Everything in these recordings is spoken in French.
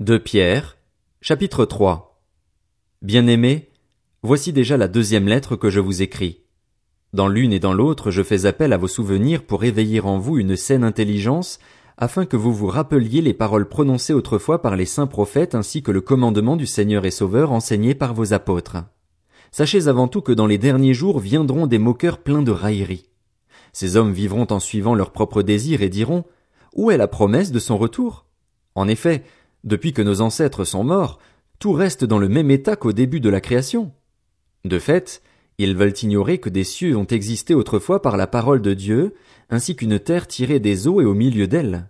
De Pierre, chapitre 3 Bien-aimés, voici déjà la deuxième lettre que je vous écris. Dans l'une et dans l'autre, je fais appel à vos souvenirs pour éveiller en vous une saine intelligence, afin que vous vous rappeliez les paroles prononcées autrefois par les saints prophètes ainsi que le commandement du Seigneur et Sauveur enseigné par vos apôtres. Sachez avant tout que dans les derniers jours viendront des moqueurs pleins de railleries. Ces hommes vivront en suivant leurs propres désirs et diront, Où est la promesse de son retour? En effet, depuis que nos ancêtres sont morts, tout reste dans le même état qu'au début de la création. De fait, ils veulent ignorer que des cieux ont existé autrefois par la parole de Dieu, ainsi qu'une terre tirée des eaux et au milieu d'elle.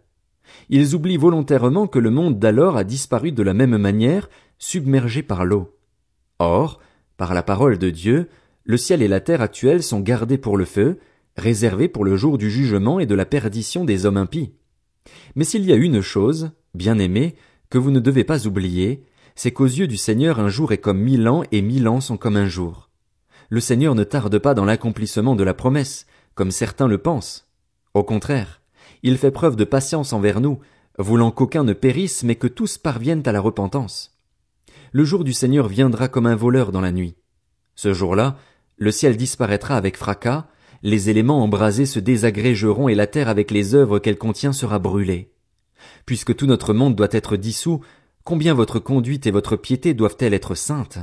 Ils oublient volontairement que le monde d'alors a disparu de la même manière, submergé par l'eau. Or, par la parole de Dieu, le ciel et la terre actuels sont gardés pour le feu, réservés pour le jour du jugement et de la perdition des hommes impies. Mais s'il y a une chose, bien aimée, que vous ne devez pas oublier, c'est qu'aux yeux du Seigneur un jour est comme mille ans et mille ans sont comme un jour. Le Seigneur ne tarde pas dans l'accomplissement de la promesse, comme certains le pensent. Au contraire, il fait preuve de patience envers nous, voulant qu'aucun ne périsse, mais que tous parviennent à la repentance. Le jour du Seigneur viendra comme un voleur dans la nuit. Ce jour-là, le ciel disparaîtra avec fracas, les éléments embrasés se désagrégeront et la terre avec les œuvres qu'elle contient sera brûlée. Puisque tout notre monde doit être dissous, combien votre conduite et votre piété doivent-elles être saintes?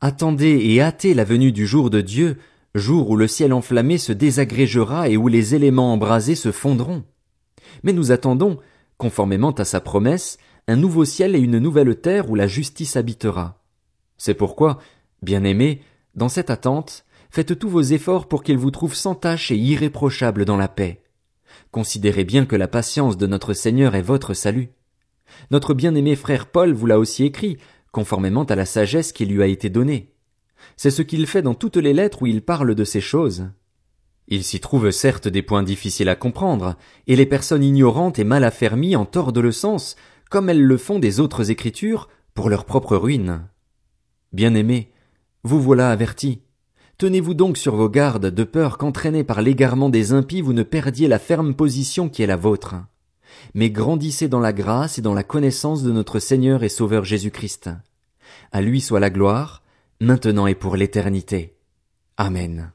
Attendez et hâtez la venue du jour de Dieu, jour où le ciel enflammé se désagrégera et où les éléments embrasés se fondront. Mais nous attendons, conformément à sa promesse, un nouveau ciel et une nouvelle terre où la justice habitera. C'est pourquoi, bien-aimés, dans cette attente, faites tous vos efforts pour qu'il vous trouve sans tache et irréprochable dans la paix. Considérez bien que la patience de notre Seigneur est votre salut. Notre bien-aimé frère Paul vous l'a aussi écrit, conformément à la sagesse qui lui a été donnée. C'est ce qu'il fait dans toutes les lettres où il parle de ces choses. Il s'y trouve certes des points difficiles à comprendre, et les personnes ignorantes et mal affermies en tordent le sens, comme elles le font des autres écritures, pour leur propre ruine. Bien-aimés, vous voilà avertis. Tenez-vous donc sur vos gardes de peur qu'entraînés par l'égarement des impies vous ne perdiez la ferme position qui est la vôtre. Mais grandissez dans la grâce et dans la connaissance de notre Seigneur et Sauveur Jésus-Christ. À lui soit la gloire, maintenant et pour l'éternité. Amen.